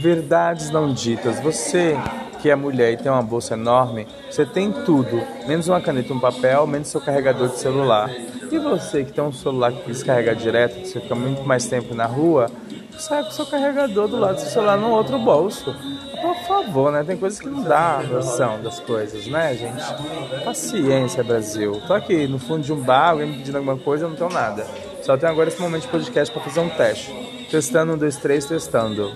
Verdades não ditas. Você que é mulher e tem uma bolsa enorme, você tem tudo, menos uma caneta um papel, menos seu carregador de celular. E você que tem um celular que precisa carregar direto, que você fica muito mais tempo na rua, sai com seu carregador do lado do seu celular no outro bolso. Por favor, né? Tem coisas que não dá noção das coisas, né, gente? Paciência, Brasil. Tô aqui no fundo de um bar, alguém me pedindo alguma coisa, eu não tenho nada. Só tenho agora esse momento de podcast para fazer um teste. Testando, um, dois, três, testando.